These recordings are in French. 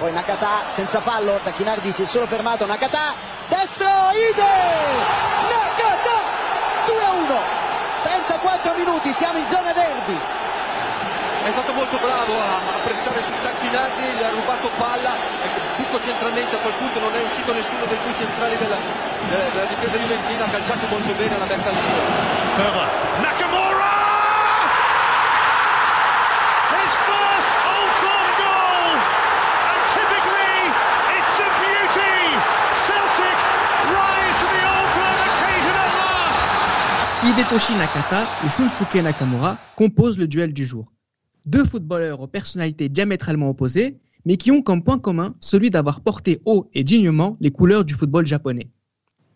poi Nakata senza fallo, Tacchinardi si è solo fermato, Nakata, destro, Ide, Nakata, 2 a 1, 34 minuti, siamo in zona derby. È stato molto bravo a pressare su Tacchinardi, gli ha rubato palla, picco centralmente, a quel punto non è uscito nessuno dei due centrali della, della difesa juventina, ha calciato molto bene la messa all'interno. Nakamura! Hidetoshi Nakata et Shunsuke Nakamura composent le duel du jour. Deux footballeurs aux personnalités diamétralement opposées, mais qui ont comme point commun celui d'avoir porté haut et dignement les couleurs du football japonais.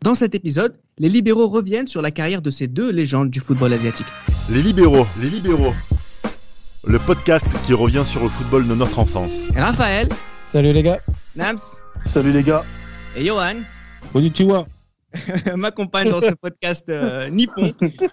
Dans cet épisode, les libéraux reviennent sur la carrière de ces deux légendes du football asiatique. Les libéraux, les libéraux. Le podcast qui revient sur le football de notre enfance. Raphaël, Salut les gars. Nams Salut les gars. et Johan Konnichiwa. m'accompagnent dans ce podcast euh, nippon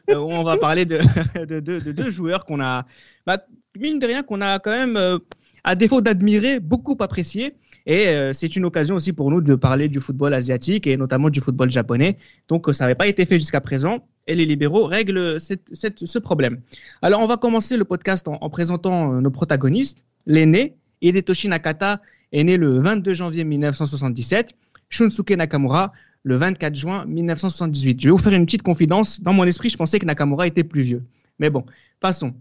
euh, où on va parler de, de, de- de deux joueurs qu'on a, bah, mine de rien, qu'on a quand même, euh, à défaut d'admirer, beaucoup apprécié. Et euh, c'est une occasion aussi pour nous de parler du football asiatique et notamment du football japonais. Donc ça n'avait pas été fait jusqu'à présent et les libéraux règlent cette- cette- ce problème. Alors on va commencer le podcast en, en présentant nos protagonistes. L'aîné, Hidetoshi Nakata, est né le 22 janvier 1977. Shunsuke Nakamura, le 24 juin 1978. Je vais vous faire une petite confidence. Dans mon esprit, je pensais que Nakamura était plus vieux. Mais bon, passons.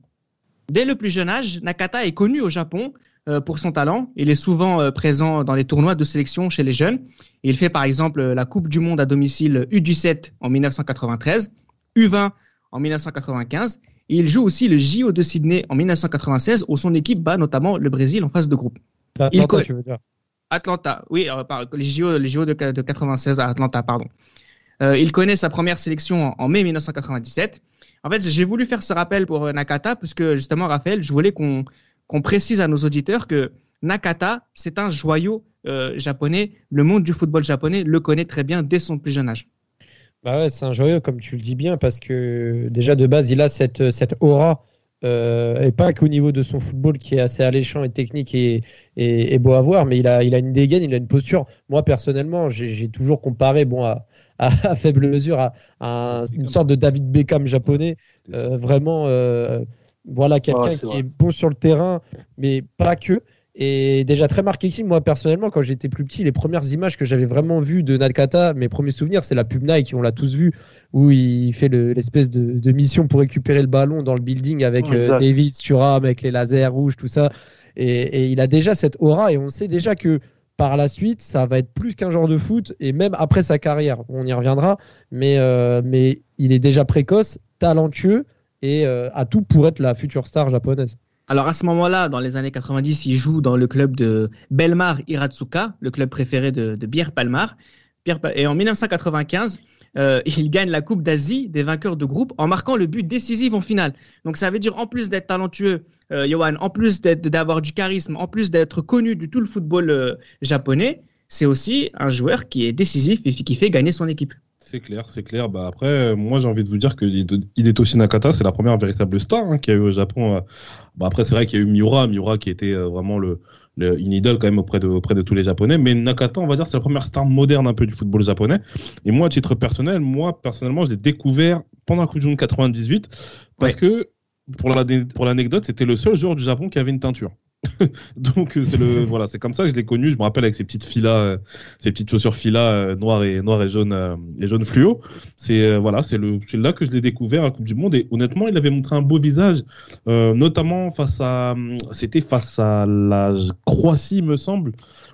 Dès le plus jeune âge, Nakata est connu au Japon euh, pour son talent. Il est souvent euh, présent dans les tournois de sélection chez les jeunes. Il fait par exemple la Coupe du Monde à domicile U17 en 1993, U20 en 1995. Et il joue aussi le JO de Sydney en 1996 où son équipe bat notamment le Brésil en phase de groupe. Atlanta, co- tu veux dire. Atlanta, oui, euh, les JO, les JO de, de 96 à Atlanta, pardon. Euh, il connaît sa première sélection en, mai 1997. En fait, j'ai voulu faire ce rappel pour euh, Nakata parce que justement, Raphaël, je voulais qu'on précise à nos auditeurs que Nakata, c'est un joyau japonais. Le monde du football japonais le connaît très bien dès son plus jeune âge. Bah c'est un joyeux, comme tu le dis bien, parce que déjà de base, il a cette, cette aura, euh, et pas qu'au niveau de son football qui est assez alléchant et technique et, et, et beau à voir, mais il a, il a une dégaine, il a une posture. Moi, personnellement, j'ai toujours comparé, bon, à, à, à faible mesure, à, à un- une sorte de David Beckham japonais. Euh, vraiment, euh, voilà, quelqu'un Ouais, c'est qui vrai. est bon sur le terrain, mais pas que. Et déjà très marketing, moi personnellement, quand j'étais plus petit, les premières images que j'avais vraiment vues de Nakata, mes premiers souvenirs, c'est la pub Nike, on l'a tous vu, où il fait le- l'espèce de, de mission pour récupérer le ballon dans le building avec euh. David Thuram, avec les lasers rouges, tout ça. Et, et il a déjà cette aura, et on sait déjà que par la suite, ça va être plus qu'un genre de foot, et même après sa carrière, on y reviendra, mais, euh, mais il est déjà précoce, talentueux, et euh, à tout pour être la future star japonaise. Alors à ce moment-là, dans les années 90, il joue dans le club de Belmar Hiratsuka, le club préféré de, Pierre Palmar. Et en 1995, euh, il gagne la Coupe d'Asie des vainqueurs de groupe en marquant le but décisif en finale. Donc ça veut dire en plus d'être talentueux, euh, Johan, en plus d'avoir du charisme, en plus d'être connu du tout le football euh, japonais, c'est aussi un joueur qui est décisif et qui fait gagner son équipe. C'est clair, c'est clair. Bah après, euh, moi j'ai envie de vous dire que Hide- Hidetoshi Nakata, c'est la première véritable star hein, qu'il y a eu au Japon. euh. Bah après, c'est vrai qu'il y a eu Miura, Miura qui était euh, vraiment le, le- une idole quand même auprès de, auprès de tous les Japonais. Mais Nakata, on va dire, c'est la première star moderne un peu du football japonais. Et moi, à titre personnel, moi personnellement, je l'ai découvert pendant la Coupe du Monde 98 parce que pour la- pour l'anecdote, c'était le seul joueur du Japon qui avait une teinture. Donc euh, c'est le voilà, c'est comme ça que je l'ai connu. Je me rappelle avec ses petites filas, euh, ses petites chaussures filas euh, noires et noires et jaunes euh, et jaunes fluo. C'est euh, voilà, c'est le c'est là que je l'ai découvert à la Coupe du Monde et honnêtement, il avait montré un beau visage, notamment face à c'était face à la Croatie me semble,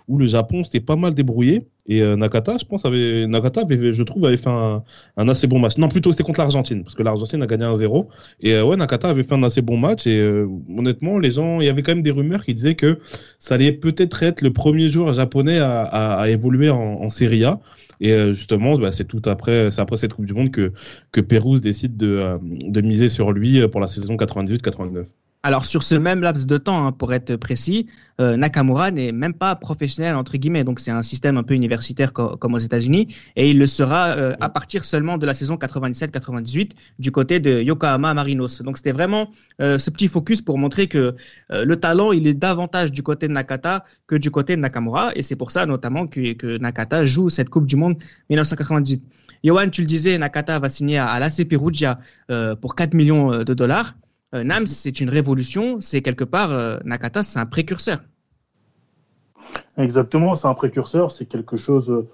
où le Japon s'était pas mal débrouillé et euh, Nakata, je pense avait Nakata avait je trouve avait fait un, un assez bon match. Non, plutôt c'était contre l'Argentine parce que l'Argentine a gagné 1-0 et euh, ouais, Nakata avait fait un assez bon match et euh, honnêtement, les gens, il y avait quand même des rumeurs qui disaient que ça allait peut-être être le premier joueur japonais à, à, à évoluer en, en Serie A. Et euh, justement, bah, c'est tout après, c'est après cette Coupe du Monde que que Pérouse décide de, euh, de miser sur lui pour la saison 98-99. Alors sur ce même laps de temps, hein, pour être précis, euh, Nakamura n'est même pas professionnel entre guillemets, donc c'est un système un peu universitaire comme aux États-Unis, et il le sera euh, à partir seulement de la saison 97-98 du côté de Yokohama Marinos. Donc c'était vraiment euh, ce petit focus pour montrer que le talent il est davantage du côté de Nakata que du côté de Nakamura, et c'est pour ça notamment que, que, Nakata joue cette Coupe du Monde 1998. Johan, tu le disais, Nakata va signer à, à l'AC Perugia pour 4 millions de dollars. Euh, Nams, c'est une révolution, c'est quelque part, euh, Nakata, c'est un précurseur. Exactement, c'est un précurseur, c'est quelque chose euh,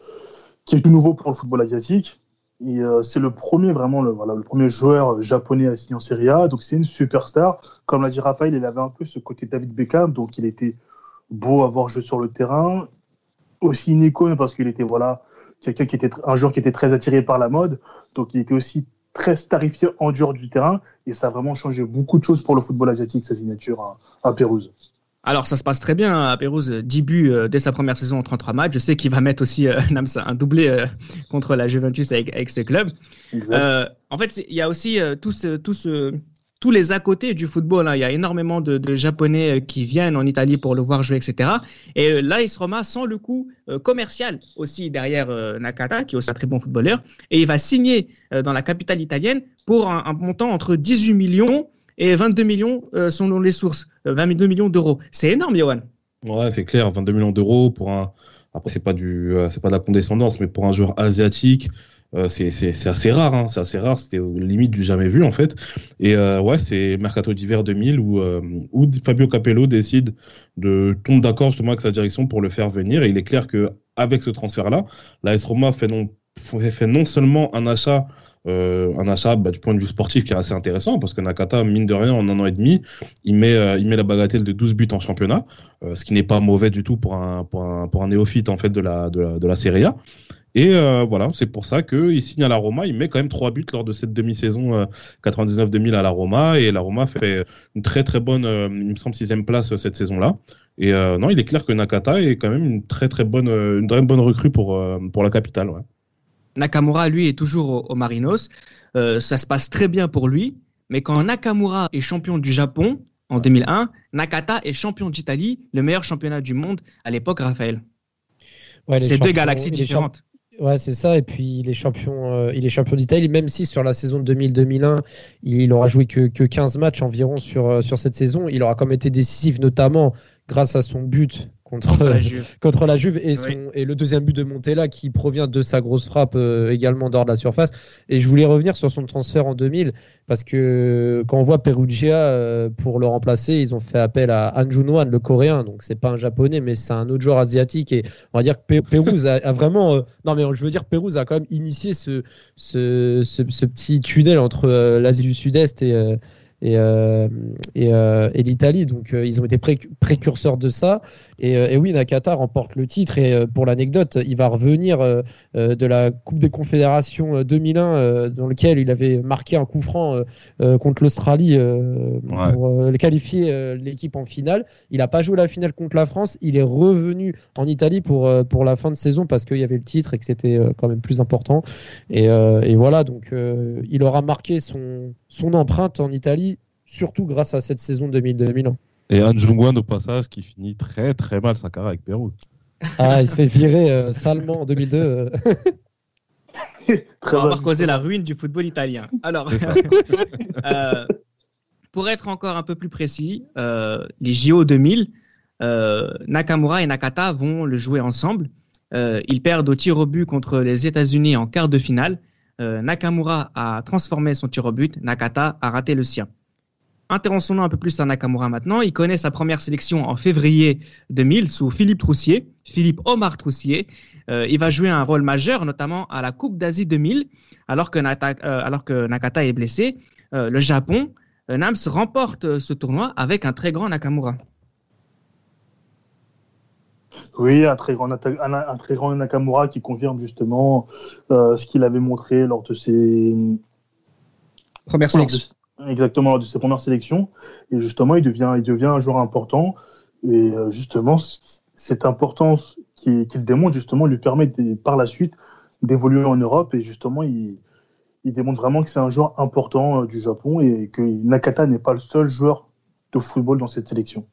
qui est tout nouveau pour le football asiatique. Et c'est le premier vraiment le, voilà, le premier joueur japonais à signer en Serie A, donc c'est une superstar. Comme l'a dit Raphaël, il avait un peu ce côté David Beckham, donc il était beau à voir jouer sur le terrain, aussi une icône parce qu'il était voilà quelqu'un qui était un joueur qui était très attiré par la mode, donc il était aussi très starifié en dehors du terrain et ça a vraiment changé beaucoup de choses pour le football asiatique, sa signature à, à Pérouse. Alors ça se passe très bien à Pérouse, 10 buts euh, dès sa première saison en 33 matchs. Je sais qu'il va mettre aussi euh, un doublé euh, contre la Juventus avec, avec ce club. Euh, en fait, il y a aussi tout ce, tout ce, tous les à côté du football. Hein. Il y a énormément de, Japonais euh, qui viennent en Italie pour le voir jouer, etc. Et euh, l'AS Roma sans le coup euh, commercial aussi derrière Nakata, qui est aussi un très bon footballeur. Et il va signer dans la capitale italienne pour un, montant entre 18 millions et 22 millions selon les sources. 22 millions d'euros. C'est énorme, Johan. Ouais, c'est clair. 22 millions d'euros pour un. Après, c'est pas du, c'est pas de la condescendance, mais pour un joueur asiatique euh, c'est assez rare, hein, c'est assez rare, c'était limite du jamais vu en fait. Et euh, ouais, c'est Mercato d'hiver 2000 où, euh, où Fabio Capello décide de tomber d'accord justement avec sa direction pour le faire venir. Et il est clair que avec ce transfert-là, la S Roma fait non, fait non seulement un achat euh, un achat bah, du point de vue sportif qui est assez intéressant parce que Nakata, mine de rien, en un an et demi, il met, il met la bagatelle de 12 buts en championnat, ce qui n'est pas mauvais du tout pour un, pour un, pour un néophyte en fait de la, de la, de la Serie A. Et euh, voilà, c'est pour ça qu'il signe à la Roma. Il met quand même trois buts lors de cette demi-saison 99-2000 euh, à la Roma. Et la Roma fait une très très bonne, euh, il me semble, sixième place cette saison-là. Et non, il est clair que Nakata est quand même une très très bonne, une très bonne recrue pour, pour la capitale. Ouais. Nakamura, lui, est toujours au, Marinos. ça se passe très bien pour lui. Mais quand Nakamura est champion du Japon en 2001, Nakata est champion d'Italie, le meilleur championnat du monde à l'époque, Raphaël. Ouais, c'est deux galaxies différentes. Ouais, c'est ça. Et puis, il est champion, euh, champion d'Italie, même si sur la saison 2000-2001, il aura joué que, que 15 matchs environ sur, euh, sur cette saison. Il aura quand même été décisif, notamment grâce à son but contre, la Juve, contre la Juve et, son, et le deuxième but de Montella qui provient de sa grosse frappe euh, également dehors de la surface. Et je voulais revenir sur son transfert en 2000 parce que quand on voit Perugia euh, pour le remplacer, ils ont fait appel à Han Junwan, le coréen. Donc c'est pas un japonais, mais c'est un autre joueur asiatique. Et on va dire que Pérouse a, vraiment. Euh, non, mais je veux dire, Pérouse a quand même initié ce, ce, ce, ce petit tunnel entre l'Asie du Sud-Est et et, euh, euh, et, l'Italie. Donc euh, ils ont été précurseurs de ça. Et, oui, Nakata remporte le titre. Et pour l'anecdote, il va revenir de la Coupe des Confédérations 2001, dans lequel il avait marqué un coup franc contre l'Australie pour qualifier l'équipe en finale. Il n'a pas joué la finale contre la France. Il est revenu en Italie pour, pour la fin de saison parce qu'il y avait le titre et que c'était quand même plus important. Et, et voilà, donc il aura marqué son, son empreinte en Italie surtout grâce à cette saison 2000-2001. Et Han Jungwan au passage qui finit très très mal sa carrière avec Pérouse. Ah, il se fait virer euh, salement en 2002. Euh. On va causer la ruine du football italien. Alors, euh, pour être encore un peu plus précis, les JO 2000, Nakamura et Nakata vont le jouer ensemble. ils perdent au tir au but contre les États-Unis en quart de finale. Nakamura a transformé son tir au but, Nakata a raté le sien. Intéressons-nous un peu plus à Nakamura maintenant. Il connaît sa première sélection en février 2000 sous Philippe Troussier, Philippe Omar Troussier. Euh, il va jouer un rôle majeur, notamment à la Coupe d'Asie 2000, alors que, euh, alors que Nakata est blessé. Euh, le Japon, Nams remporte ce tournoi avec un très grand Nakamura. Oui, un très grand, un, très grand Nakamura qui confirme justement ce qu'il avait montré lors de ses premières sélections exactement de ses premières sélections. Et justement, il devient, il devient un joueur important. Et euh, justement, cette importance qu'il démontre, justement, lui permet par la suite d'évoluer en Europe. Et justement, il, il démontre vraiment que c'est un joueur important euh, du Japon et que Nakata n'est pas le seul joueur de football dans cette sélection.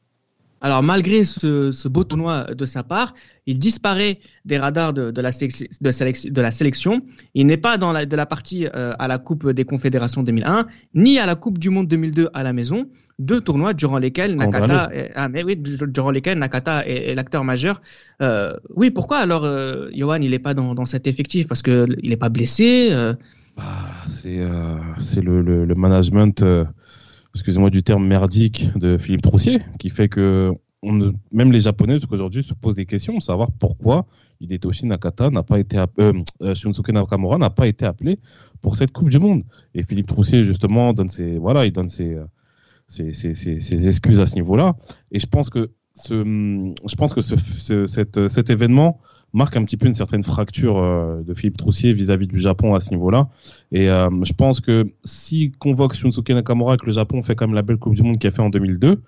Alors malgré ce, ce, beau tournoi de sa part, il disparaît des radars de, de, la, sélection, de, sélection, de la, sélection. Il n'est pas dans la, de la partie euh, à la Coupe des Confédérations 2001, ni à la Coupe du Monde 2002 à la maison. Deux tournois durant lesquels Nakata, est, ah, mais oui, durant lesquels Nakata est, est l'acteur majeur. Euh, oui, pourquoi alors euh, Johan il n'est pas dans, dans, cet effectif? Parce qu'il n'est pas blessé. Bah, c'est le, le, le, management excusez-moi du terme merdique de Philippe Troussier, qui fait que même les Japonais aujourd'hui se posent des questions savoir pourquoi Hidetoshi Nakata n'a pas été euh, euh, Shunsuke Nakamura n'a pas été appelé pour cette Coupe du Monde. Et Philippe Troussier justement donne ses voilà, il donne ses ses, ses, ses, ses excuses à ce niveau-là. Et je pense que je pense que ce, ce, cet, cet événement marque un petit peu une certaine fracture euh, de Philippe Troussier vis-à-vis -vis du Japon à ce niveau-là. Et euh, je pense que si convoque Shunsuke Nakamura et que le Japon fait quand même la belle Coupe du Monde qu'il a fait en 2002,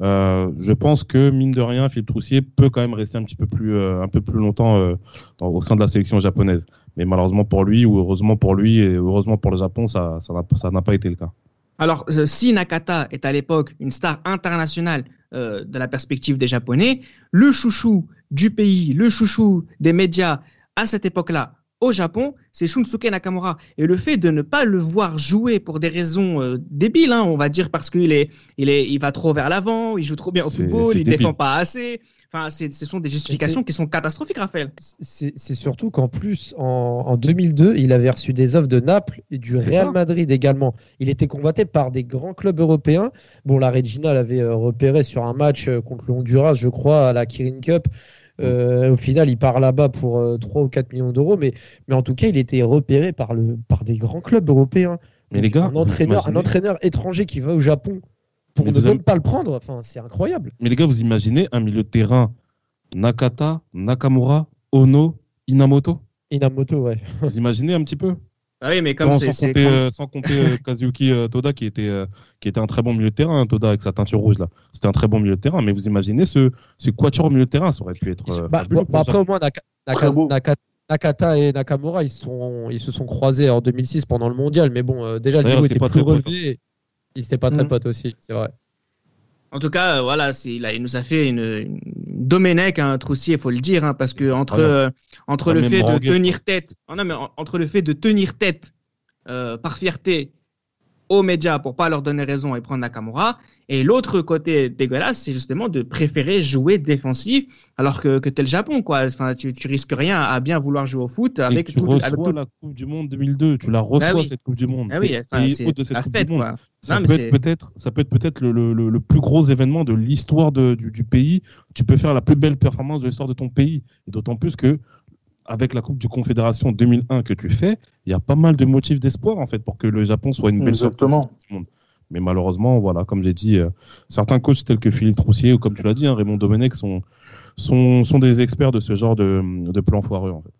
euh, je pense que mine de rien, Philippe Troussier peut quand même rester un petit peu plus, un peu plus longtemps au sein de la sélection japonaise. Mais malheureusement pour lui, ou heureusement pour lui, et heureusement pour le Japon, ça, ça n'a, pas été le cas. Alors, si Nakata est à l'époque une star internationale de la perspective des Japonais, le chouchou du pays, le chouchou des médias à cette époque-là au Japon, c'est Shunsuke Nakamura. Et le fait de ne pas le voir jouer pour des raisons euh, débiles, hein, on va dire parce qu'il est, il est, il va trop vers l'avant, il joue trop bien au football, il débile. défend pas assez. Enfin, ce sont des justifications qui sont catastrophiques, Raphaël. C'est surtout qu'en plus, en, en, 2002, il avait reçu des offres de Naples et du Real ça. Madrid également. Il était convoité par des grands clubs européens. Bon, la Regina l'avait euh, repéré sur un match euh, contre le Honduras, je crois, à la Kirin Cup. Euh, au final, il part là-bas pour euh, 3 ou 4 millions d'euros, mais, mais en tout cas, il était repéré par, le, par des grands clubs européens. Mais les gars, un entraîneur, un entraîneur étranger qui va au Japon pour mais ne même avez... pas le prendre, enfin, c'est incroyable. Mais les gars, vous imaginez un milieu de terrain Nakata, Nakamura, Ono, Inamoto? Inamoto, ouais. Vous imaginez un petit peu? Ah oui, mais comme sans, sans, compter, euh, sans compter euh, Kazuki euh, Toda qui était euh, qui était un très bon milieu de terrain, hein, Toda avec sa teinture rouge là. C'était un très bon milieu de terrain, mais vous imaginez ce ce quatuor au milieu de terrain, ça aurait pu être. Bah, bon, bah, après au moins Naka, Naka, Naka, Nakata et Nakamura ils sont ils se sont croisés en 2006 pendant le mondial, mais bon déjà le niveau était plus relevé. Ils n'étaient pas très mmh. potes aussi, c'est vrai. En tout cas, voilà, là, il nous a fait une, une Domenech, un hein, Troussier, il faut le dire, hein, parce que entre, euh, entre le fait de tenir tête, oh non, mais entre le fait de tenir tête euh, par fierté aux médias pour pas leur donner raison et prendre Nakamura, et l'autre côté dégueulasse, c'est justement de préférer jouer défensif alors que, que t'es le Japon, quoi. Enfin, tu, tu risques rien à bien vouloir jouer au foot avec tu tout, reçois avec tout... la Coupe du Monde 2002, tu la reçois ah oui. cette Coupe du Monde. Ah oui, enfin, c'est la fête, quoi. Ça, non, peut être peut-être, ça peut être peut-être le, le, le, plus gros événement de l'histoire du, du pays. Tu peux faire la plus belle performance de l'histoire de ton pays, et d'autant plus que avec la Coupe du Confédération 2001 que tu fais, il y a pas mal de motifs d'espoir en fait pour que le Japon soit une belle Exactement. Mais malheureusement, voilà, comme j'ai dit, euh, certains coachs tels que Philippe Troussier ou comme tu l'as dit, hein, Raymond Domenech sont, sont, sont des experts de ce genre de, de plan foireux en fait.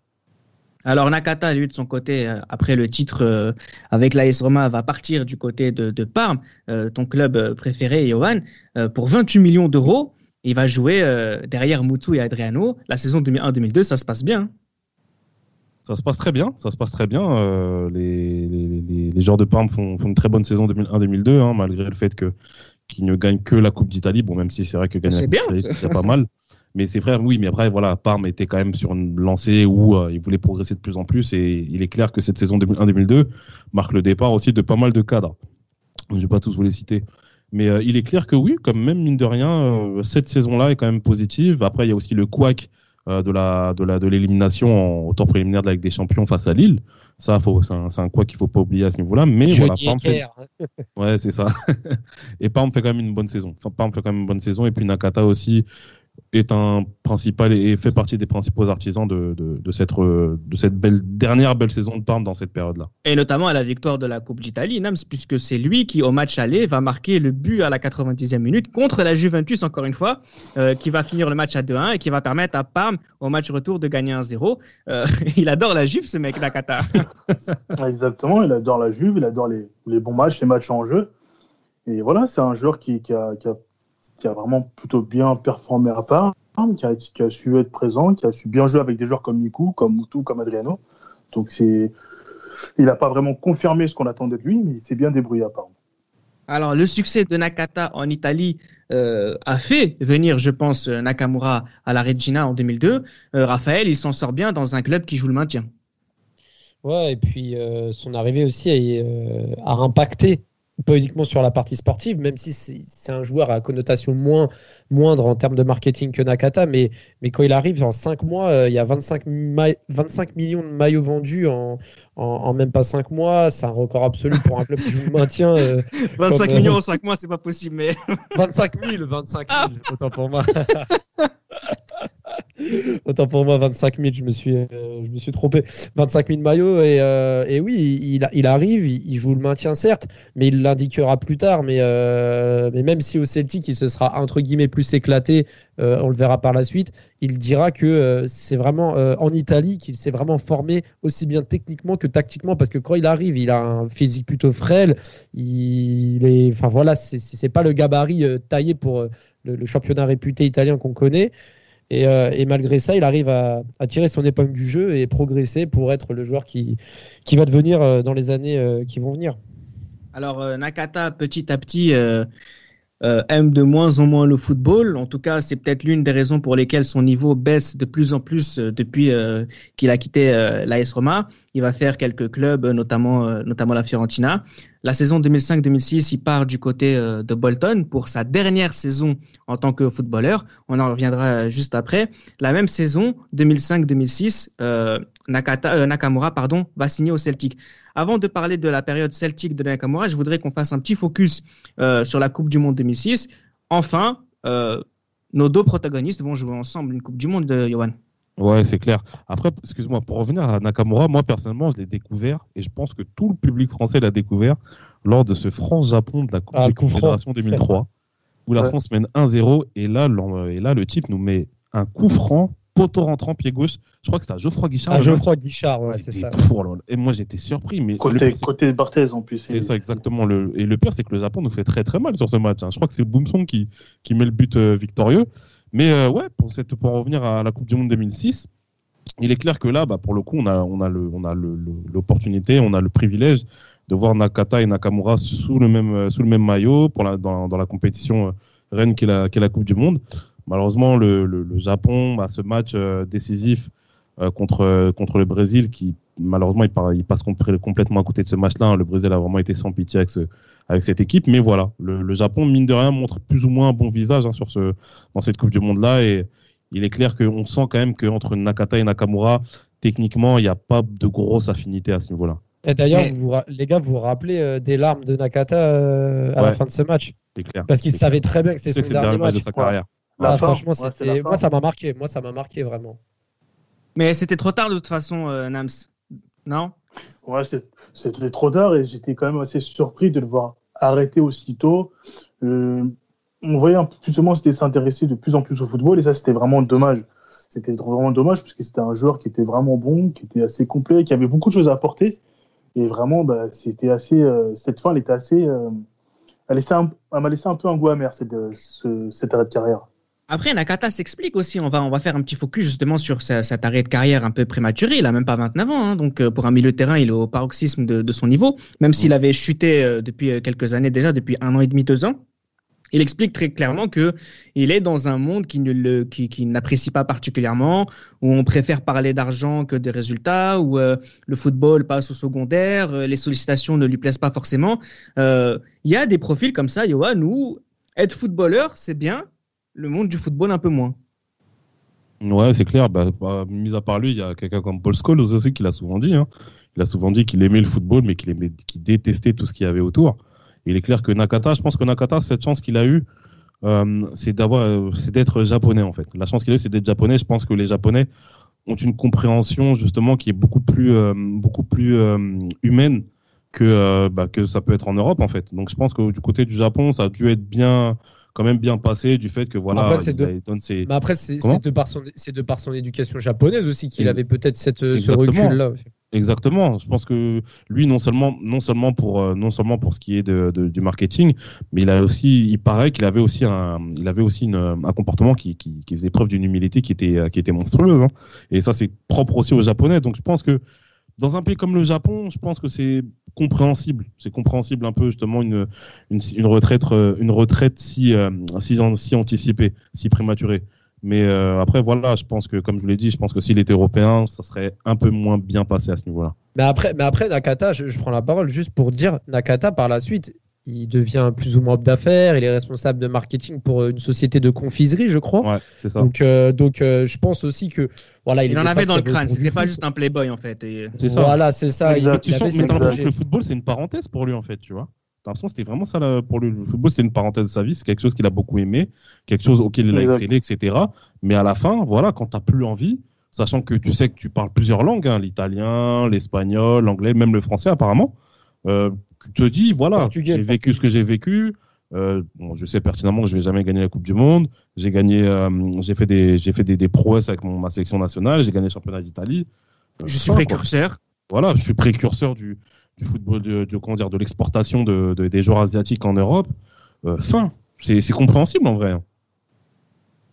Alors Nakata, lui de son côté, euh, après le titre euh, avec l'AS Roma, va partir du côté de, de Parme, euh, ton club préféré, Johan, euh, pour 28 millions d'euros. Il va jouer euh, derrière Mutu et Adriano. La saison 2001-2002, ça se passe bien. Ça se passe très bien, ça se passe très bien. Euh, les, les, les, joueurs de Parme font, font, une très bonne saison 2001-2002, hein, malgré le fait que qu'ils ne gagnent que la Coupe d'Italie. Bon, même si c'est vrai que gagner la Coupe d'Italie, c'est pas mal. Mais c'est vrai, oui, mais après, voilà, Parme était quand même sur une lancée où euh, il voulait progresser de plus en plus. Et il est clair que cette saison 2001-2002 marque le départ aussi de pas mal de cadres. Je ne vais pas tous vous les citer. Mais euh, il est clair que oui, comme même mine de rien, euh, cette saison-là est quand même positive. Après, il y a aussi le couac de la de la de l'élimination au tour préliminaire de la Ligue des Champions face à Lille. Ça, faut, c'est un, un quoi qu'il faut pas oublier à ce niveau-là. Mais Je voilà, fait... ouais, c'est ça. et Parme fait quand même une bonne saison. Parme fait quand même une bonne saison. Et puis Nakata aussi est un principal et fait partie des principaux artisans de, de, de cette, de cette belle, dernière belle saison de Parme dans cette période-là. Et notamment à la victoire de la Coupe d'Italie, Nams, puisque c'est lui qui, au match aller, va marquer le but à la 90e minute contre la Juventus, encore une fois, euh, qui va finir le match à 2-1 et qui va permettre à Parme, au match retour, de gagner 1-0. Euh, il adore la Juve, ce mec, Nakata. Exactement, il adore la Juve, il adore les, les bons matchs, les matchs en jeu. Et voilà, c'est un joueur qui, qui, a, qui a qui a vraiment plutôt bien performé à part, qui a, qui a, su être présent, qui a su bien jouer avec des joueurs comme Niku, comme Moutou, comme Adriano. Donc c'est, il n'a pas vraiment confirmé ce qu'on attendait de lui, mais il s'est bien débrouillé à part. Alors, le succès de Nakata en Italie euh, a fait venir, je pense, Nakamura à la Regina en 2002. Euh, Raphaël, il s'en sort bien dans un club qui joue le maintien. Ouais, et puis euh, son arrivée aussi a, euh, a impacté pas uniquement sur la partie sportive, même si c'est un joueur à connotation moins, moindre en termes de marketing que Nakata, mais, mais quand il arrive en 5 mois, euh, il y a 25, ma- 25 millions de maillots vendus en, en, en même pas 5 mois, c'est un record absolu pour un club qui joue le maintien. euh, 25 Comme, euh, millions en 5 mois, c'est pas possible, mais 25 000, 25 000, autant pour moi. autant pour moi, 25 000, je me suis, euh, je me suis trompé. 25 000 maillots, et, euh, et oui, il, il arrive, il, joue le maintien, certes, mais il l'indiquera plus tard. Mais, euh, mais même si au Celtic, il se sera entre guillemets plus éclaté, on le verra par la suite, il dira que c'est vraiment en Italie qu'il s'est vraiment formé aussi bien techniquement que tactiquement, parce que quand il arrive, il a un physique plutôt frêle, il est, enfin voilà, c'est- pas le gabarit taillé pour le championnat réputé italien qu'on connaît. Et, euh, et malgré ça, il arrive à, tirer son épingle du jeu et progresser pour être le joueur qui, qui va devenir euh, dans les années euh, qui vont venir. Alors Nakata, petit à petit, euh, aime de moins en moins le football. En tout cas, c'est peut-être l'une des raisons pour lesquelles son niveau baisse de plus en plus euh, depuis euh, qu'il a quitté euh, l'AS Roma. Il va faire quelques clubs, euh, notamment, euh, notamment la Fiorentina. La saison 2005-2006, il part du côté de Bolton pour sa dernière saison en tant que footballeur. On en reviendra juste après. La même saison, 2005-2006, euh, Nakata, euh, Nakamura pardon, va signer au Celtic. Avant de parler de la période celtique de Nakamura, je voudrais qu'on fasse un petit focus euh, sur la Coupe du Monde 2006. Enfin, euh, nos deux protagonistes vont jouer ensemble une Coupe du Monde, de Johan. Ouais, c'est clair. Après, excuse-moi, pour revenir à Nakamura, moi personnellement, je l'ai découvert et je pense que tout le public français l'a découvert lors de ce France-Japon de la Coupe Ah, des le coup franc. Confédérations 2003, où la Ouais. France mène 1-0 et là, et là, le type nous met un coup franc, poteau rentrant, pied gauche. Je crois que c'était à Geoffroy Guichard. Le Geoffroy Guichard, ouais, c'est Et- ça. Et moi, j'étais surpris. Mais Côté, pire, c'est- côté Barthez en plus. c'est ça exactement. Le... Et le pire, c'est que le Japon nous fait très très mal sur ce match. hein. Je crois que c'est Boomsong qui, qui met le but euh, victorieux. Mais euh, ouais, pour, cette, pour en revenir à la Coupe du Monde 2006, il est clair que là, bah, pour le coup, on a, on a le- on a le- l'opportunité, on a le privilège de voir Nakata et Nakamura sous le même, euh, sous le même maillot pour la, dans, dans la compétition euh, reine qu'est la, qu'est la Coupe du Monde. Malheureusement, le, le- le Japon, bah, ce match euh, décisif euh, contre, contre le Brésil, qui malheureusement il, part- il passe compl- complètement à côté de ce match-là. hein. Le Brésil a vraiment été sans pitié avec, ce, avec cette équipe. Mais voilà, le, le Japon, mine de rien, montre plus ou moins un bon visage hein, sur ce, dans cette Coupe du Monde-là. Et il est clair qu'on sent quand même qu'entre Nakata et Nakamura, techniquement, il n'y a pas de grosse affinité à ce niveau-là. Et d'ailleurs, Mais- les gars, vous vous rappelez euh, des larmes de Nakata euh, à la fin de ce match? C'est clair. Parce qu'il savait très bien que c'était son dernier match. de sa carrière. La Ah, fin, franchement, ouais, la moi, ça m'a marqué. Moi, ça m'a marqué vraiment. Mais c'était trop tard de toute façon, euh, Nams. Non? Ouais, c'était trop tard et j'étais quand même assez surpris de le voir arrêter aussitôt. Euh, on voyait un peu plus ou moins c'était s'intéresser de plus en plus au football et ça c'était vraiment dommage. C'était vraiment dommage parce que c'était un joueur qui était vraiment bon, qui était assez complet, qui avait beaucoup de choses à apporter et vraiment bah, c'était assez euh, cette fin elle était assez euh, elle, laissait un- elle m'a laissé un peu un goût amer cette, ce- cet arrêt de carrière. Après, Nakata s'explique aussi. On va, on va faire un petit focus justement sur sa- cet arrêt de carrière un peu prématuré. Il a même pas 29 ans. hein. donc, euh, pour un milieu de terrain, il est au paroxysme de, de son niveau. Même s'il avait chuté euh, depuis euh, quelques années déjà, depuis un an et demi, deux ans. Il explique très clairement que il est dans un monde qui ne le, qui, qui n'apprécie pas particulièrement, où on préfère parler d'argent que des résultats, où euh, le football passe au secondaire, les sollicitations ne lui plaisent pas forcément. Euh, Il y a des profils comme ça, Johan, où être footballeur, c'est bien, le monde du football un peu moins. Ouais, c'est clair. Bah, bah, mis à part lui, il y a quelqu'un comme Paul Scholes aussi qui l'a souvent dit. hein. Il a souvent dit qu'il aimait le football, mais qu'il qu'il détestait tout ce qu'il y avait autour. Il est clair que Nakata, je pense que Nakata, cette chance qu'il a eue, euh, euh, c'est d'être japonais en fait. La chance qu'il a eue, c'est d'être japonais. Je pense que les Japonais ont une compréhension justement qui est beaucoup plus, euh, beaucoup plus humaine que, bah, que ça peut être en Europe en fait. Donc je pense que du côté du Japon, ça a dû être bien, quand même bien passé du fait que voilà, Après, c'est de- ses, Mais après, c'est de, par son- c'est de par son éducation japonaise aussi qu'il avait peut-être cette, euh, ce recul-là. aussi. Exactement. Je pense que lui, non seulement, non seulement pour, euh, non seulement pour ce qui est de, de- du marketing, mais il a aussi, il paraît qu'il avait aussi un, il avait aussi une, un comportement qui, qui, qui faisait preuve d'une humilité qui était, qui était monstrueuse. hein. Et ça, c'est propre aussi aux Japonais. Donc, je pense que dans un pays comme le Japon, je pense que c'est compréhensible. C'est compréhensible un peu justement une, une, retraite, euh, une retraite si, euh, si, anticipée, si prématurée. Mais euh, après, voilà, je pense que, comme je vous l'ai dit, je pense que s'il était européen, ça serait un peu moins bien passé à ce niveau-là. Mais après, mais après Nakata, je prends la parole juste pour dire, Nakata, par la suite, il devient plus ou moins homme d'affaires, il est responsable de marketing pour une société de confiserie, je crois. Ouais, c'est ça. Donc, euh, donc euh, je pense aussi que voilà, il, Il en avait dans le crâne, c'était pas juste un playboy en fait. Et... C'est ça. Voilà, c'est ça. Il, Tu sens, avait mais que le football, c'est une parenthèse pour lui, en fait, tu vois. T'as l'impression que c'était vraiment ça là, pour lui. Le football, c'est une parenthèse de sa vie, c'est quelque chose qu'il a beaucoup aimé, quelque chose auquel il a excellé, etc. Mais à la fin, voilà, quand t'as plus envie, sachant que tu sais que tu parles plusieurs langues, hein, l'italien, l'espagnol, l'anglais, même le français apparemment, euh, tu te dis, voilà, j'ai vécu ce que j'ai vécu. Euh, bon, je sais pertinemment que je vais jamais gagner la Coupe du Monde. J'ai gagné, euh, j'ai fait des, j'ai fait des, des prouesses avec mon, ma sélection nationale. J'ai gagné le championnat d'Italie. Euh, Je suis quoi précurseur. voilà, je suis précurseur du, du football, de, de- comment dire, de l'exportation de, de- des joueurs asiatiques en Europe. Euh, fin, c'est c'est compréhensible en vrai. hein.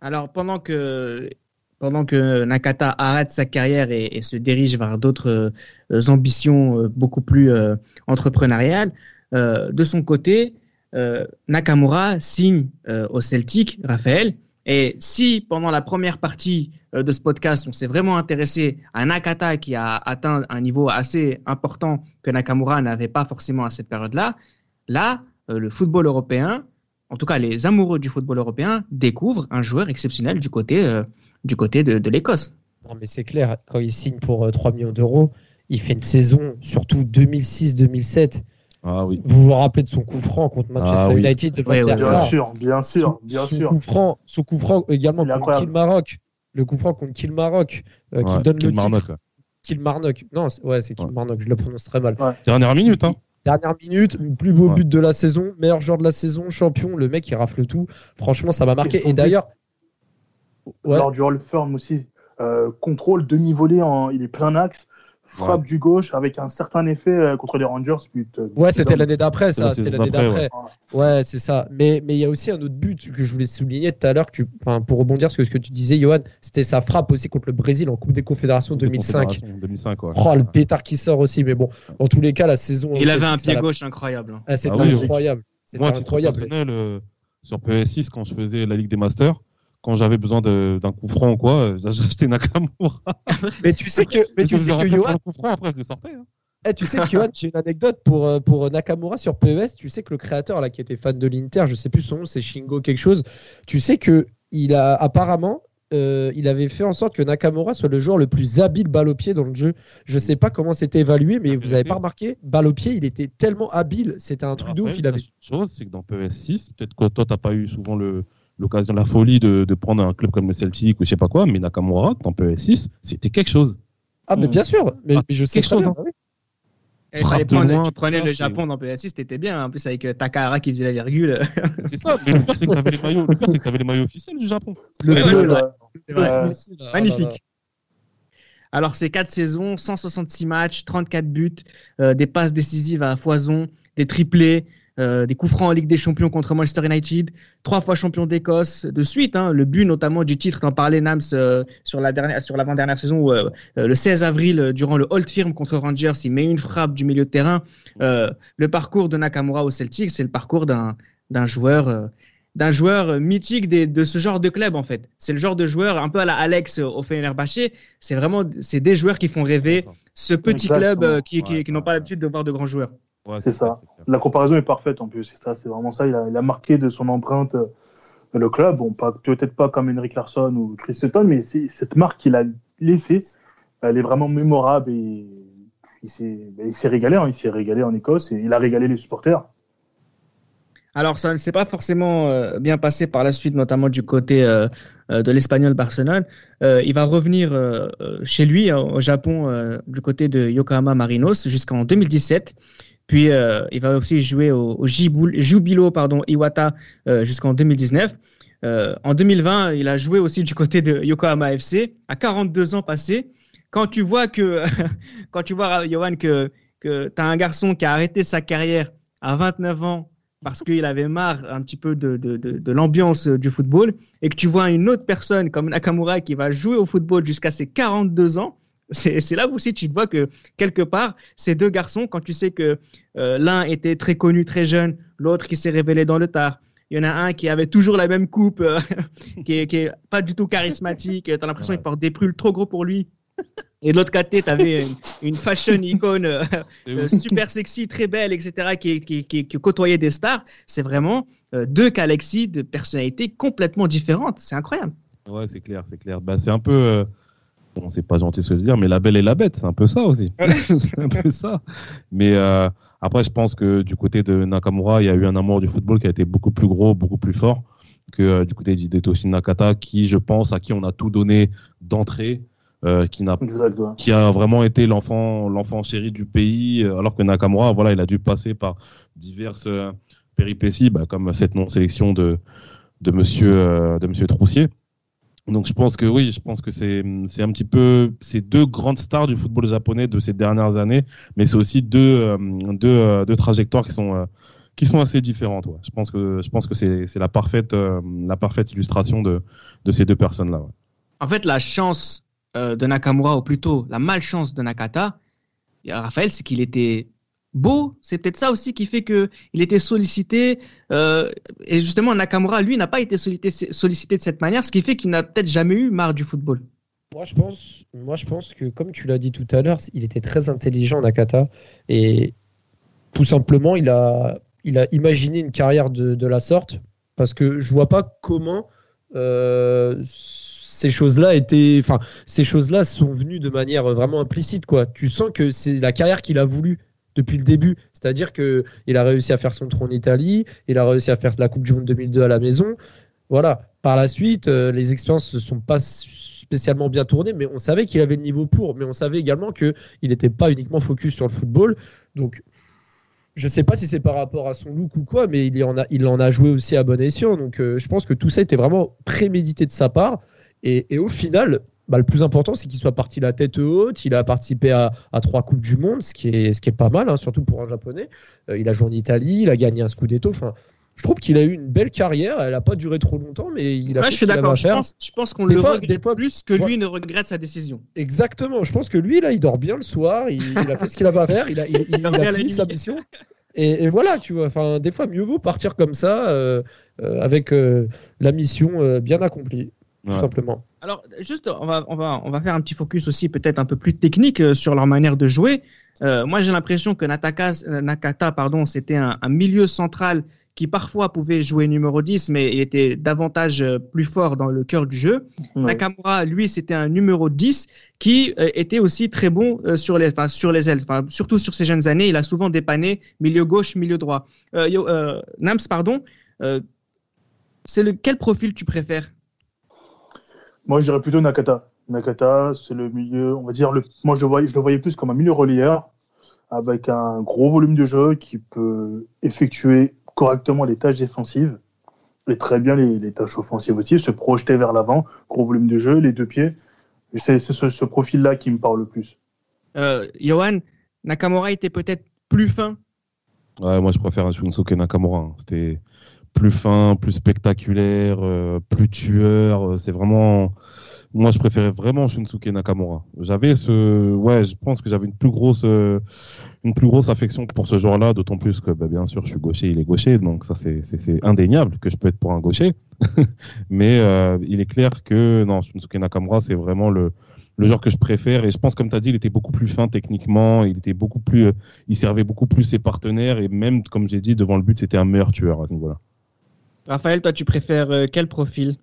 Alors pendant que pendant que Nakata arrête sa carrière et, se dirige vers d'autres euh, ambitions euh, beaucoup plus euh, entrepreneuriales, de son côté, Nakamura signe au Celtic, Raphaël. Et si pendant la première partie de ce podcast, on s'est vraiment intéressé à Nakata qui a atteint un niveau assez important que Nakamura n'avait pas forcément à cette période-là, là, le football européen, en tout cas les amoureux du football européen, découvrent un joueur exceptionnel du côté, du côté de, de l'Écosse. Non, mais c'est clair, quand il signe pour euh, 3 millions d'euros, il fait une saison, surtout 2006-2007. Ah oui. Vous vous rappelez de son coup franc contre Manchester Ah oui. United de ouais, Bien sûr, bien sûr, Son- bien son sûr. Coup franc, son coup franc également Il contre incroyable. Kilmarnock. Le coup franc contre Kilmarnock euh, qui Ouais, donne le Kilmarnock, titre. ouais. Kilmarnock. Non, c'est- ouais, c'est Ouais. Kilmarnock, je le prononce très mal. Dernière minute, hein. Dernière minute, plus beau Ouais. but de la saison, meilleur joueur de la saison, champion, le mec il rafle tout. Franchement, ça m'a marqué. Et d'ailleurs, ouais, Lors du Hall Firm aussi, euh, contrôle, demi-volée, en... il est plein axe, frappe du gauche avec un certain effet euh, contre les Rangers. But, ouais, but c'était l'année d'après, ça. C'était l'année d'après. Ouais, c'est ça. Mais mais il y a aussi un autre but que je voulais souligner tout à l'heure, pour rebondir sur ce que tu disais, Johan, c'était sa frappe aussi contre le Brésil en Coupe des Confédérations 2005. Confédération, 2005, ouais. Oh, le pétard qui sort aussi. Mais bon, dans tous les cas, la saison. Il avait un pied l'a- gauche incroyable. hein. Ah, C'était Ah oui, incroyable. Moi, incroyable. personnel, euh, sur PS6, quand je faisais la Ligue des Masters, quand j'avais besoin d'un coup franc ou quoi, euh, j'achetais Nakamura. Mais tu sais que, mais tu sais que Johan, coup franc, après je le sortais. hein. Eh, tu sais que Johan, j'ai une anecdote pour, euh, pour Nakamura sur PES. Tu sais que le créateur là qui était fan de l'Inter, je sais plus son nom, c'est Shingo quelque chose. Tu sais que il a apparemment euh, il avait fait en sorte que Nakamura soit le joueur le plus habile balle au pied dans le jeu. Je sais pas comment c'était évalué, mais vous avez pas remarqué, balle au pied, il était tellement habile, c'était un truc de ouf. Il avait. chose, c'est que dans PS6, peut-être que toi, t'as pas eu souvent le l'occasion, la folie de, de prendre un club comme le Celtic ou je sais pas quoi, mais Nakamura, dans PS6, c'était quelque chose. Ah, mais bien sûr, mais, Ah, mais je sais quelque chose, bien, hein. oui. Et il Frappe fallait de prendre- loin, tu prenais ça, le Japon dans PS6, c'était bien. En plus, avec euh, Takahara qui faisait la virgule. C'est ça, mais le pire, c'est que t'avais les maillots, le pire, c'est que t'avais les maillots officiels du Japon. Le bleu, ouais, là. C'est vrai. Euh, Ah. Magnifique. Alors, c'est 4 saisons, 166 matchs, 34 buts, euh, des passes décisives à foison, des triplés, euh, des coups francs en Ligue des Champions contre Manchester United, trois fois champion d'Écosse de suite. hein, le but notamment du titre, t'en parlais Nams euh, sur la dernière, sur l'avant-dernière saison, où, euh, le 16 avril, durant le Old Firm contre Rangers, il met une frappe du milieu de terrain. Euh, le parcours de Nakamura au Celtic, c'est le parcours d'un d'un joueur. euh, d'un joueur mythique des- de ce genre de club en fait. C'est le genre de joueur un peu à la Alex au Fenerbahçe. C'est vraiment c'est des joueurs qui font rêver ce petit Exactement. club euh, qui, qui, Ouais, qui n'ont ouais, pas l'habitude de voir de grands joueurs. Ouais, C'est ça. clair. La comparaison est parfaite en plus. C'est ça, c'est vraiment ça. Il a, il a marqué de son empreinte euh, le club. Bon, pas peut-être pas comme Henrik Larsson ou Chris Sutton, mais c'est cette marque qu'il a laissée, elle est vraiment mémorable et il s'est, ben, régalé. hein. Il s'est régalé en Écosse et il a régalé les supporters. Alors ça ne s'est pas forcément euh, bien passé par la suite, notamment du côté euh, de l'Espagnol Barcelone. Euh, il va revenir chez lui euh, au Japon euh, du côté de Yokohama Marinos jusqu'en 2017. Puis euh, il va aussi jouer au, au Jubilo pardon, Iwata euh, jusqu'en 2019. Euh, en 2020, il a joué aussi du côté de Yokohama FC à 42 ans passés. Quand tu vois que, quand tu vois Johan que que tu as un garçon qui a arrêté sa carrière à 29 ans parce qu'il avait marre un petit peu de, de, de, de l'ambiance du football et que tu vois une autre personne comme Nakamura qui va jouer au football jusqu'à ses 42 ans, C'est là aussi tu vois que quelque part, ces deux garçons, quand tu sais que euh, l'un était très connu très jeune, l'autre qui s'est révélé dans le tard, il y en a un qui avait toujours la même coupe, euh, qui, est, qui, est, pas du tout charismatique, tu as l'impression qu'il porte des prules trop gros pour lui. Et de l'autre côté, tu avais une, une, fashion icône euh, super sexy, très belle, etc., qui, qui, qui, qui côtoyait des stars. C'est vraiment deux galaxies de personnalités complètement différentes. C'est incroyable. Ouais, c'est clair, c'est clair. Bah, c'est un peu bon, c'est pas gentil ce que je veux dire, mais la belle et la bête, c'est un peu ça aussi. c'est un peu ça. Mais euh, après, je pense que du côté de Nakamura, il y a eu un amour du football qui a été beaucoup plus gros, beaucoup plus fort que euh, du côté d'Hidetoshi Nakata, qui, je pense, à qui on a tout donné d'entrée. Euh, qui, n'a, qui a vraiment été l'enfant, l'enfant chéri du pays, euh, alors que Nakamura, voilà, il a dû passer par diverses euh, péripéties, bah, comme cette non-sélection de, de monsieur, de monsieur Troussier. Donc je pense que oui, je pense que c'est c'est un petit peu ces deux grandes stars du football japonais de ces dernières années, mais c'est aussi deux euh, deux, euh, deux trajectoires qui sont euh, qui sont assez différentes. Ouais. Je pense que je pense que c'est la parfaite la parfaite illustration de de ces deux personnes là. Ouais. En fait, la chance de Nakamura ou plutôt la malchance de Nakata, Raphaël, c'est qu'il était beau. C'est peut-être ça aussi qui fait que il était sollicité. Euh, et justement, Nakamura, lui, n'a pas été sollicité, de cette manière, ce qui fait qu'il n'a peut-être jamais eu marre du football. Moi je, pense, moi, je pense que, comme tu l'as dit tout à l'heure, il était très intelligent, Nakata. Et tout simplement, il a, il a imaginé une carrière de, de la sorte. Parce que je vois pas comment euh, ces choses-là étaient, enfin, ces choses-là sont venues de manière vraiment implicite, quoi. Tu sens que c'est la carrière qu'il a voulu depuis le début. C'est-à-dire qu'il a réussi à faire son trône en Italie, il a réussi à faire la Coupe du Monde 2002 à la maison. Voilà. Par la suite, euh, les expériences ne sont pas spécialement bien tournées, mais on savait qu'il avait le niveau pour. Mais on savait également qu'il n'était pas uniquement focus sur le football. Donc, je ne sais pas si c'est par rapport à son look ou quoi, mais il en a, il en a joué aussi à bon escient. Donc, euh, je pense que tout ça était vraiment prémédité de sa part. Et au final, bah, le plus important, c'est qu'il soit parti la tête haute. Il a participé à, à, trois Coupes du Monde, ce qui est, ce qui est pas mal, hein, surtout pour un Japonais. Euh, il a joué en Italie, il a gagné un Scudetto. Enfin, je trouve qu'il a eu une belle carrière. Elle n'a pas duré trop longtemps, mais il a ouais, fait je suis d'accord. Je pense, je pense qu'on le fois, regrette fois, plus que lui ne regrette sa décision. Exactement. Je pense que lui, là, il dort bien le soir. Il, il a fait ce qu'il avait à faire. Il a, il, il, il a fini sa mission. Et, et, voilà, tu vois. Enfin, des fois, mieux vaut partir comme ça, euh, euh, avec euh, la mission bien accomplie, tout ouais. simplement. Alors, juste, on va, on, va, on va faire un petit focus aussi peut-être un peu plus technique euh, sur leur manière de jouer. Euh, moi, j'ai l'impression que Nataka, Nakata, pardon, c'était un, un, milieu central qui parfois pouvait jouer numéro 10, mais il était davantage euh, plus fort dans le cœur du jeu. Ouais. Nakamura, lui, c'était un numéro 10 qui euh, était aussi très bon euh, sur, les, enfin, sur les ailes, enfin, surtout sur ses jeunes années. Il a souvent dépanné milieu gauche, milieu droit. Nams, pardon, c'est le, quel profil tu préfères? Moi, je dirais plutôt Nakata. Nakata, c'est le milieu, on va dire, le, moi je le, voyais, je le voyais plus comme un milieu relieur avec un gros volume de jeu qui peut effectuer correctement les tâches défensives et très bien les, les tâches offensives aussi, se projeter vers l'avant, gros volume de jeu, les deux pieds. C'est ce, ce profil-là qui me parle le plus. Euh, Johan, Nakamura était peut-être plus fin Ouais, moi je préfère Shunsuke Nakamura. C'était plus fin, plus spectaculaire, euh, plus tueur. Euh, c'est vraiment. Moi, je préférais vraiment Shunsuke Nakamura. J'avais ce, ouais, je pense que j'avais une plus grosse, euh, une plus grosse affection pour ce joueur-là, d'autant plus que, bah, bien sûr, je suis gaucher, il est gaucher, donc ça c'est, indéniable que je peux être pour un gaucher. Mais euh, il est clair que non, Shunsuke Nakamura, c'est vraiment le, le joueur que je préfère. Et je pense, comme tu as dit, il était beaucoup plus fin techniquement. Il était beaucoup plus, il servait beaucoup plus ses partenaires et même, comme j'ai dit, devant le but, c'était un meilleur tueur à ce niveau-là. Raphaël, toi, tu préfères euh, quel profil?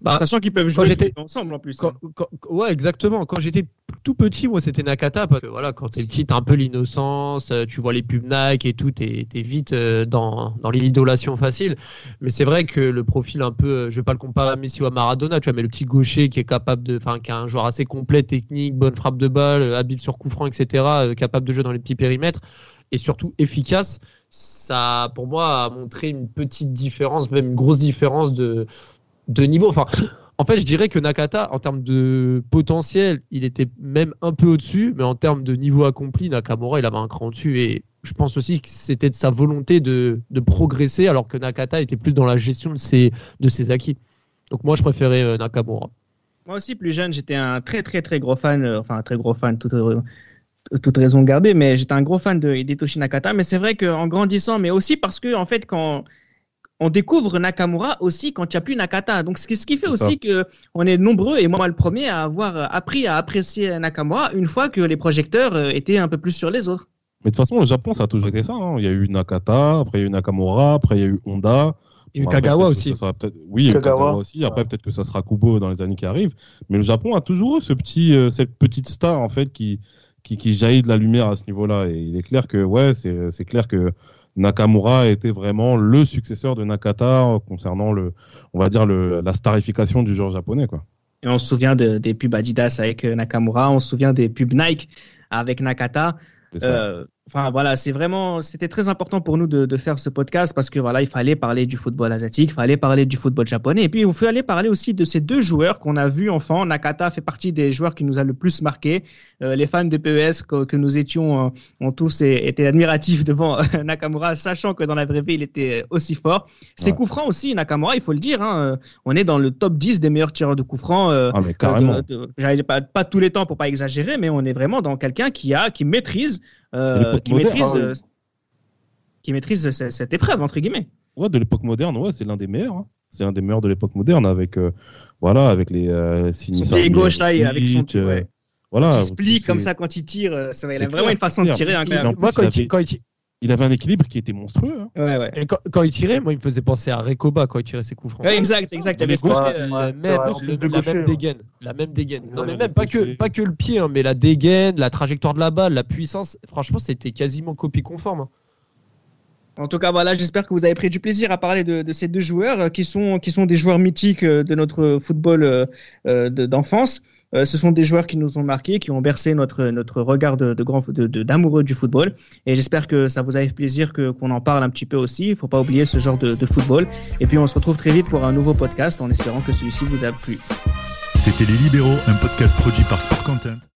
Bah, Sachant qu'ils peuvent jouer ensemble en plus. Quand, quand, ouais, exactement. Quand j'étais tout petit, moi, c'était Nakata. Parce que voilà, quand t'es petit, t'as un peu l'innocence, tu vois les pubs Nike et tout, t'es es vite euh, dans, dans l'idolation facile. Mais c'est vrai que le profil un peu, euh, je vais pas le comparer à Messi ou à Maradona, tu vois, mais le petit gaucher qui est capable de, enfin, qui a un joueur assez complet, technique, bonne frappe de balle, habile sur coup franc, etc., capable de jouer dans les petits périmètres et surtout efficace ça, pour moi, a montré une petite différence, même une grosse différence de, de niveau. Enfin, en fait, je dirais que Nakata, en termes de potentiel, il était même un peu au-dessus, mais en termes de niveau accompli, Nakamura, il avait un cran dessus. Et je pense aussi que c'était de sa volonté de, de, progresser, alors que Nakata était plus dans la gestion de ses, de ses acquis. Donc moi, je préférais euh, Nakamura. Moi aussi, plus jeune, j'étais un très très très gros fan, euh, enfin un très gros fan, toute, euh, toute raison gardée, mais j'étais un gros fan de Hidetoshi Nakata. Mais c'est vrai qu'en grandissant, mais aussi parce que en fait, quand on découvre Nakamura aussi quand il n'y a plus Nakata. Donc, ce qui, ce qui fait aussi que on est nombreux, et moi le premier, à avoir appris à apprécier Nakamura une fois que les projecteurs euh, étaient un peu plus sur les autres. Mais de toute façon, le Japon, ça a toujours été ça. hein. Il y a eu Nakata, après il y a eu Nakamura, après il y a eu Honda. Et Bon, après, Kagawa peut-être que aussi. Oui, il y a eu Kagawa. Kagawa aussi. Après, peut-être que ça sera Kubo dans les années qui arrivent. Mais le Japon a toujours eu ce petit, euh, cette petite star, en fait, qui, qui, qui jaillit de la lumière à ce niveau-là. Et il est clair que, ouais, c'est c'est clair que Nakamura était vraiment le successeur de Nakata concernant le, on va dire, le, la starification du genre japonais, quoi. Et on se souvient de- des pubs Adidas avec euh, Nakamura, on se souvient des pubs Nike avec Nakata. Euh, Enfin voilà, c'est vraiment, c'était très important pour nous de, de faire ce podcast parce que voilà, il fallait parler du football asiatique, il fallait parler du football japonais, et puis il fallait parler aussi de ces deux joueurs qu'on a vus enfant. Nakata fait partie des joueurs qui nous a le plus marqué. Euh, les fans de PES que, que nous étions euh, ont tous été admiratifs devant Nakamura, sachant que dans la vraie vie il était aussi fort. Ses Ouais. coups francs aussi, Nakamura, il faut le dire, hein, euh, on est dans le top 10 des meilleurs tireurs de coups francs. euh, Ah, mais carrément. de- de- pas, pas tous les temps pour pas exagérer, mais on est vraiment dans quelqu'un qui a, qui maîtrise, euh, qui moderne, maîtrise, oui. euh, qui maîtrise ce- cette épreuve entre guillemets. Ouais, de l'époque moderne, ouais, c'est l'un des meilleurs. hein. C'est l'un des meilleurs de l'époque moderne avec, euh, voilà, avec les euh, Sinisar Son pied gauche là, avec son euh, ouais, voilà. plie tous comme ça quand il tire. euh, ça il c'est a vraiment clair, une façon de tirer en plus, Moi, quand il il, quand il- Il avait un équilibre qui était monstrueux. hein. Ouais, ouais. et quand- quand il tirait, moi, il me faisait penser à Rekoba quand il tirait ses coups francs. Ouais, exact, exact. Il y avait ce Ouais, côté, ouais, ouais. la même, dégaine, la même dégaine. Non mais même pas que gaucher. pas que le pied, hein, mais la dégaine, la trajectoire de la balle, la puissance. Franchement, c'était quasiment copie conforme. hein. En tout cas, voilà, j'espère que vous avez pris du plaisir à parler de, de ces deux joueurs euh, qui sont, qui sont des joueurs mythiques euh, de notre football euh, de- d'enfance. Euh, ce sont des joueurs qui nous ont marqués, qui ont bercé notre, notre regard de, d'amoureux du football. Et j'espère que ça vous a fait plaisir que, qu'on en parle un petit peu aussi. Il faut pas oublier ce genre de, de football. Et puis, on se retrouve très vite pour un nouveau podcast en espérant que celui-ci vous a plu. C'était Les Libéraux, un podcast produit par Sport Content.